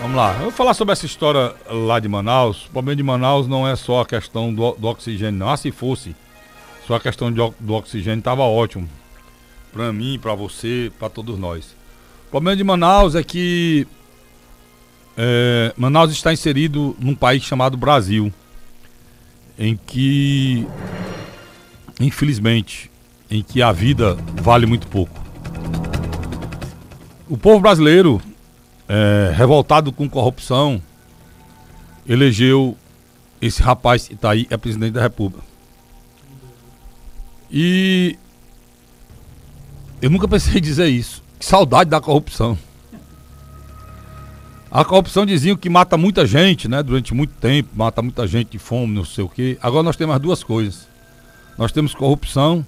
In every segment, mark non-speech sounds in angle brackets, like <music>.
Vamos lá. Eu vou falar sobre essa história lá de Manaus. O problema de Manaus não é só a questão do, do oxigênio, não. Ah, se fosse, só a questão do, do oxigênio estava ótimo. Para mim, para você, para todos nós. O problema de Manaus é que é, Manaus está inserido num país chamado Brasil, em que, infelizmente, em que a vida vale muito pouco. O povo brasileiro é, revoltado com corrupção, elegeu esse rapaz Itaí é presidente da República. E eu nunca pensei em dizer isso. Que saudade da corrupção. A corrupção diziam que mata muita gente, né? Durante muito tempo, mata muita gente de fome, não sei o quê. Agora nós temos as duas coisas. Nós temos corrupção,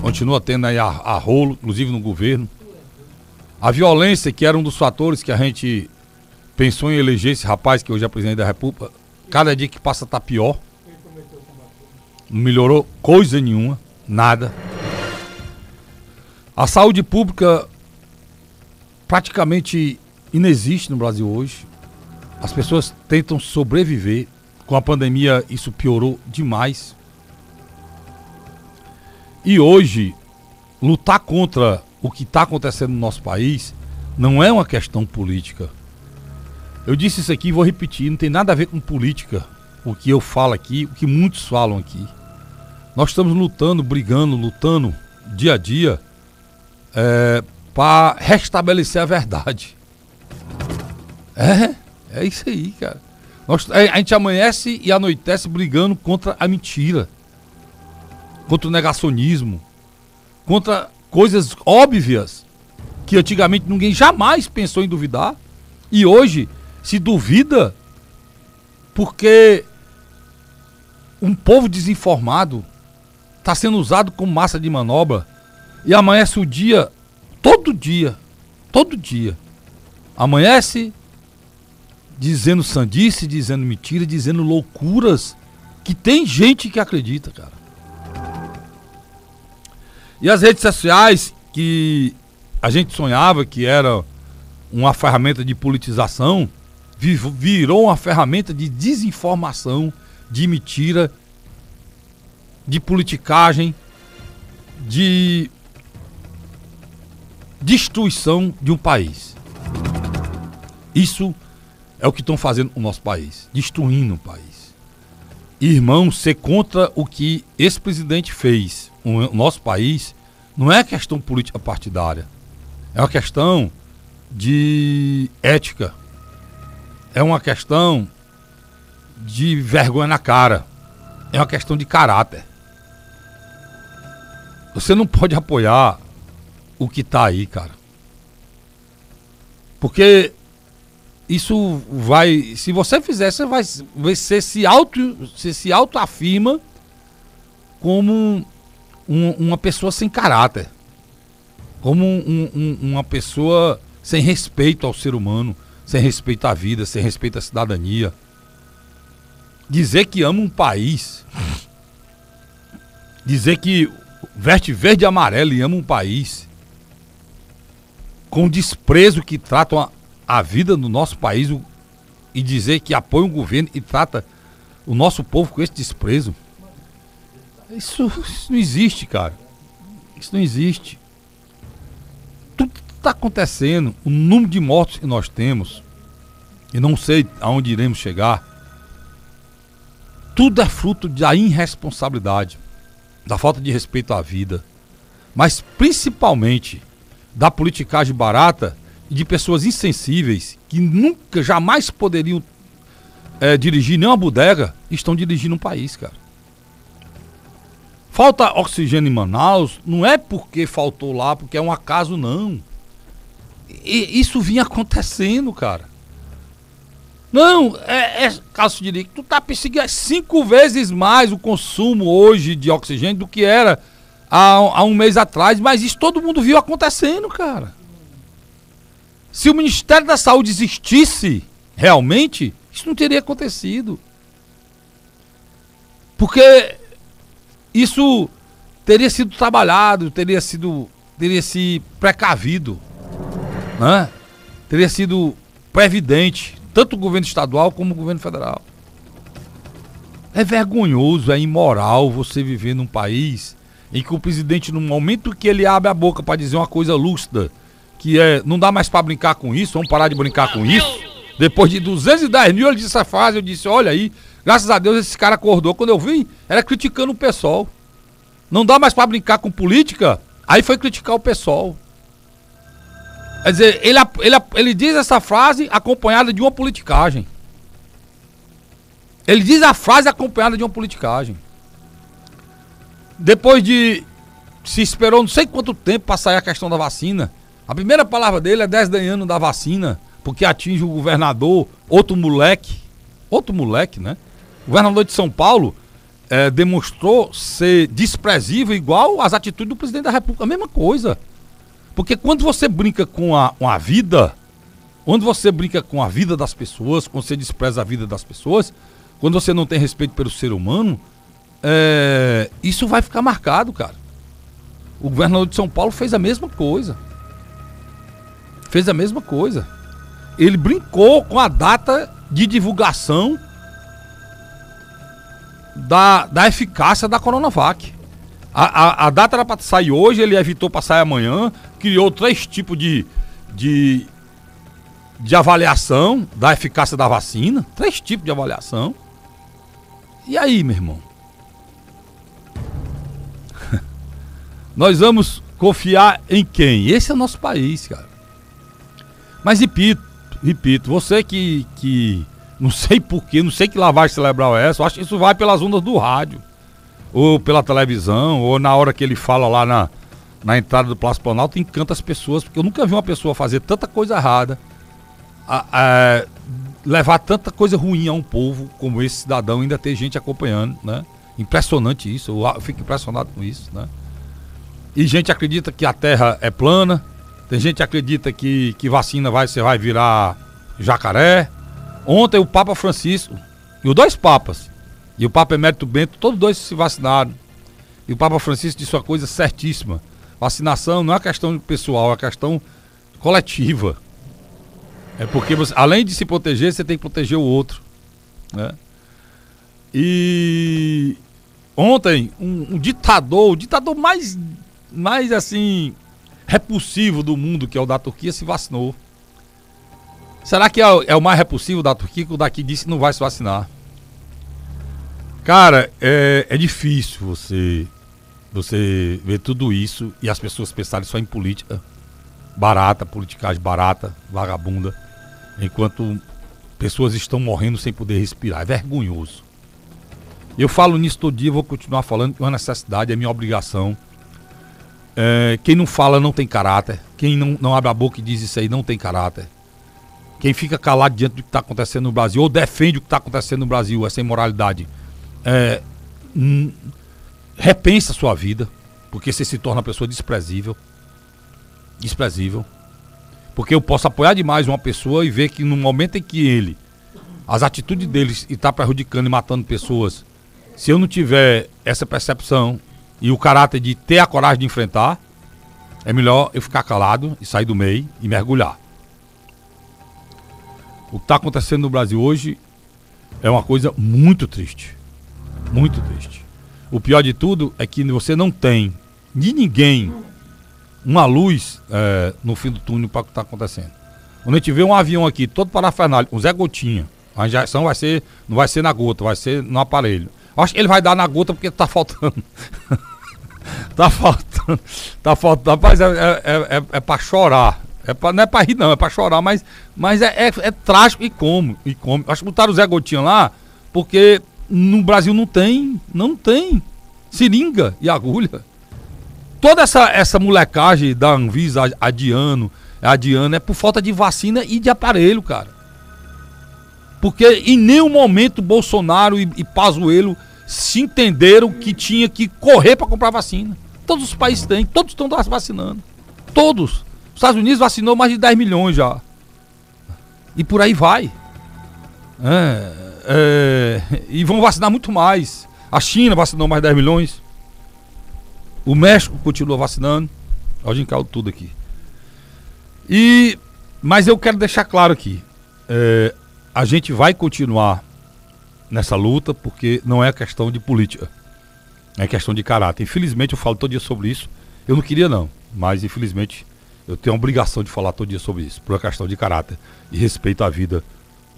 continua tendo aí a, a rolo, inclusive no governo. A violência, que era um dos fatores que a gente pensou em eleger esse rapaz, que hoje é presidente da República, cada dia que passa está pior. Não melhorou coisa nenhuma, nada. A saúde pública praticamente inexiste no Brasil hoje. As pessoas tentam sobreviver. Com a pandemia, isso piorou demais. E hoje, lutar contra o que está acontecendo no nosso país não é uma questão política. Eu disse isso aqui e vou repetir, não tem nada a ver com política. O que eu falo aqui, o que muitos falam aqui. Nós estamos lutando, brigando, lutando dia a dia é, para restabelecer a verdade. É, é isso aí, cara. Nós, a gente amanhece e anoitece brigando contra a mentira, contra o negacionismo, contra coisas óbvias que antigamente ninguém jamais pensou em duvidar e hoje se duvida porque um povo desinformado está sendo usado como massa de manobra e amanhece o dia todo dia, todo dia. Amanhece dizendo sandice, dizendo mentira, dizendo loucuras que tem gente que acredita, cara. E as redes sociais, que a gente sonhava que era uma ferramenta de politização, virou uma ferramenta de desinformação, de mentira, de politicagem, de destruição de um país. Isso é o que estão fazendo o nosso país, destruindo o país. Irmão, ser contra o que esse presidente fez o nosso país não é questão política partidária. É uma questão de ética. É uma questão de vergonha na cara. É uma questão de caráter. Você não pode apoiar o que está aí, cara. Porque isso vai. Se você fizer, você vai. Você se auto. Você se autoafirma como um, uma pessoa sem caráter, como um, um, uma pessoa sem respeito ao ser humano, sem respeito à vida, sem respeito à cidadania. Dizer que ama um país, dizer que veste verde e amarelo e ama um país, com desprezo que tratam a, a vida do nosso país e dizer que apoia um governo e trata o nosso povo com esse desprezo. Isso, isso não existe, cara. Isso não existe. Tudo está acontecendo, o número de mortos que nós temos, e não sei aonde iremos chegar, tudo é fruto da irresponsabilidade, da falta de respeito à vida, mas principalmente da politicagem barata de pessoas insensíveis que nunca, jamais poderiam é, dirigir nenhuma bodega, estão dirigindo um país, cara. Falta oxigênio em Manaus, não é porque faltou lá, porque é um acaso, não. E isso vinha acontecendo, cara. Não, é, é caso de tu tá perseguindo cinco vezes mais o consumo hoje de oxigênio do que era há, há um mês atrás, mas isso todo mundo viu acontecendo, cara. Se o Ministério da Saúde existisse realmente, isso não teria acontecido. Porque isso teria sido trabalhado, teria sido teria se precavido, né? Teria sido previdente, tanto o governo estadual como o governo federal. É vergonhoso, é imoral você viver num país em que o presidente, no momento que ele abre a boca para dizer uma coisa lúcida, que é não dá mais para brincar com isso, vamos parar de brincar com isso. Depois de 210 mil, ele disse essa frase, eu disse, olha aí, graças a Deus esse cara acordou. Quando eu vim, era criticando o pessoal. Não dá mais para brincar com política, aí foi criticar o pessoal. Quer dizer, ele, ele, ele diz essa frase acompanhada de uma politicagem. Ele diz a frase acompanhada de uma politicagem. Depois de. Se esperou não sei quanto tempo para sair a questão da vacina. A primeira palavra dele é desdenhando da vacina, porque atinge o governador, outro moleque. Outro moleque, né? O governador de São Paulo é, demonstrou ser desprezível igual às atitudes do presidente da República. A mesma coisa. Porque quando você brinca com a, com a vida, quando você brinca com a vida das pessoas, quando você despreza a vida das pessoas, quando você não tem respeito pelo ser humano, é, isso vai ficar marcado, cara. O governador de São Paulo fez a mesma coisa. Fez a mesma coisa. Ele brincou com a data de divulgação da, da eficácia da Coronavac. A, a, a data era para sair hoje, ele evitou para sair amanhã, criou três tipos de, de, de avaliação da eficácia da vacina. Três tipos de avaliação. E aí, meu irmão? <laughs> Nós vamos confiar em quem? Esse é o nosso país, cara. Mas repito, repito, você que, que não sei porquê, não sei que lavagem cerebral é essa, eu acho que isso vai pelas ondas do rádio, ou pela televisão, ou na hora que ele fala lá na, na entrada do Palácio Planalto, encanta as pessoas, porque eu nunca vi uma pessoa fazer tanta coisa errada, a, a, levar tanta coisa ruim a um povo como esse cidadão, ainda ter gente acompanhando, né? Impressionante isso, eu fico impressionado com isso, né? E gente acredita que a Terra é plana, tem gente que acredita que, que vacina vai, você vai virar jacaré. Ontem o Papa Francisco, e os dois papas, e o Papa Emérito Bento, todos dois se vacinaram. E o Papa Francisco disse uma coisa certíssima. Vacinação não é questão pessoal, é questão coletiva. É porque você, além de se proteger, você tem que proteger o outro. Né? E ontem, um, um ditador, o ditador mais mais assim repulsivo do mundo, que é o da Turquia, se vacinou. Será que é, é o mais repulsivo da Turquia que o daqui disse que não vai se vacinar? Cara, é, é difícil você, você ver tudo isso e as pessoas pensarem só em política barata, politicagem barata, vagabunda, enquanto pessoas estão morrendo sem poder respirar. É vergonhoso. Eu falo nisso todo dia, vou continuar falando, que é uma necessidade, é minha obrigação. É, quem não fala não tem caráter. Quem não, não abre a boca e diz isso aí não tem caráter. Quem fica calado diante do que está acontecendo no Brasil, ou defende o que está acontecendo no Brasil, essa imoralidade, é, hum, repensa a sua vida, porque você se torna uma pessoa desprezível. Desprezível. Porque eu posso apoiar demais uma pessoa e ver que no momento em que ele, as atitudes dele está prejudicando e matando pessoas, se eu não tiver essa percepção e o caráter de ter a coragem de enfrentar, é melhor eu ficar calado e sair do meio e mergulhar. O que está acontecendo no Brasil hoje é uma coisa muito triste. Muito triste. O pior de tudo é que você não tem de ninguém uma luz é, no fim do túnel para o que está acontecendo. Quando a gente vê um avião aqui todo parafernália, um Zé Gotinha, a injeção vai ser, não vai ser na gota, vai ser no aparelho. Acho que ele vai dar na gota porque tá faltando. <laughs> tá faltando. Tá faltando. Rapaz, é, é, é, é pra chorar. É pra, não é pra rir, não, é pra chorar, mas, mas é, é, é trágico e como. E como. Acho que botaram o Zé Gotinha lá, porque no Brasil não tem. Não tem seringa e agulha. Toda essa, essa molecagem da Anvisa adiando, adiando, é por falta de vacina e de aparelho, cara. Porque em nenhum momento Bolsonaro e, e Pazuello se entenderam que tinha que correr para comprar vacina. Todos os países têm, todos estão vacinando. Todos. Os Estados Unidos vacinou mais de 10 milhões já. E por aí vai. É, é, e vão vacinar muito mais. A China vacinou mais de 10 milhões. O México continua vacinando. Olha o tudo aqui. E, mas eu quero deixar claro aqui. é, a gente vai continuar nessa luta porque não é questão de política, é questão de caráter. Infelizmente eu falo todo dia sobre isso. Eu não queria não, mas infelizmente eu tenho a obrigação de falar todo dia sobre isso, por uma questão de caráter e respeito à vida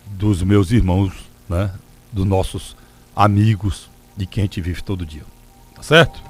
dos meus irmãos, né, dos nossos amigos, de quem a gente vive todo dia. Tá certo?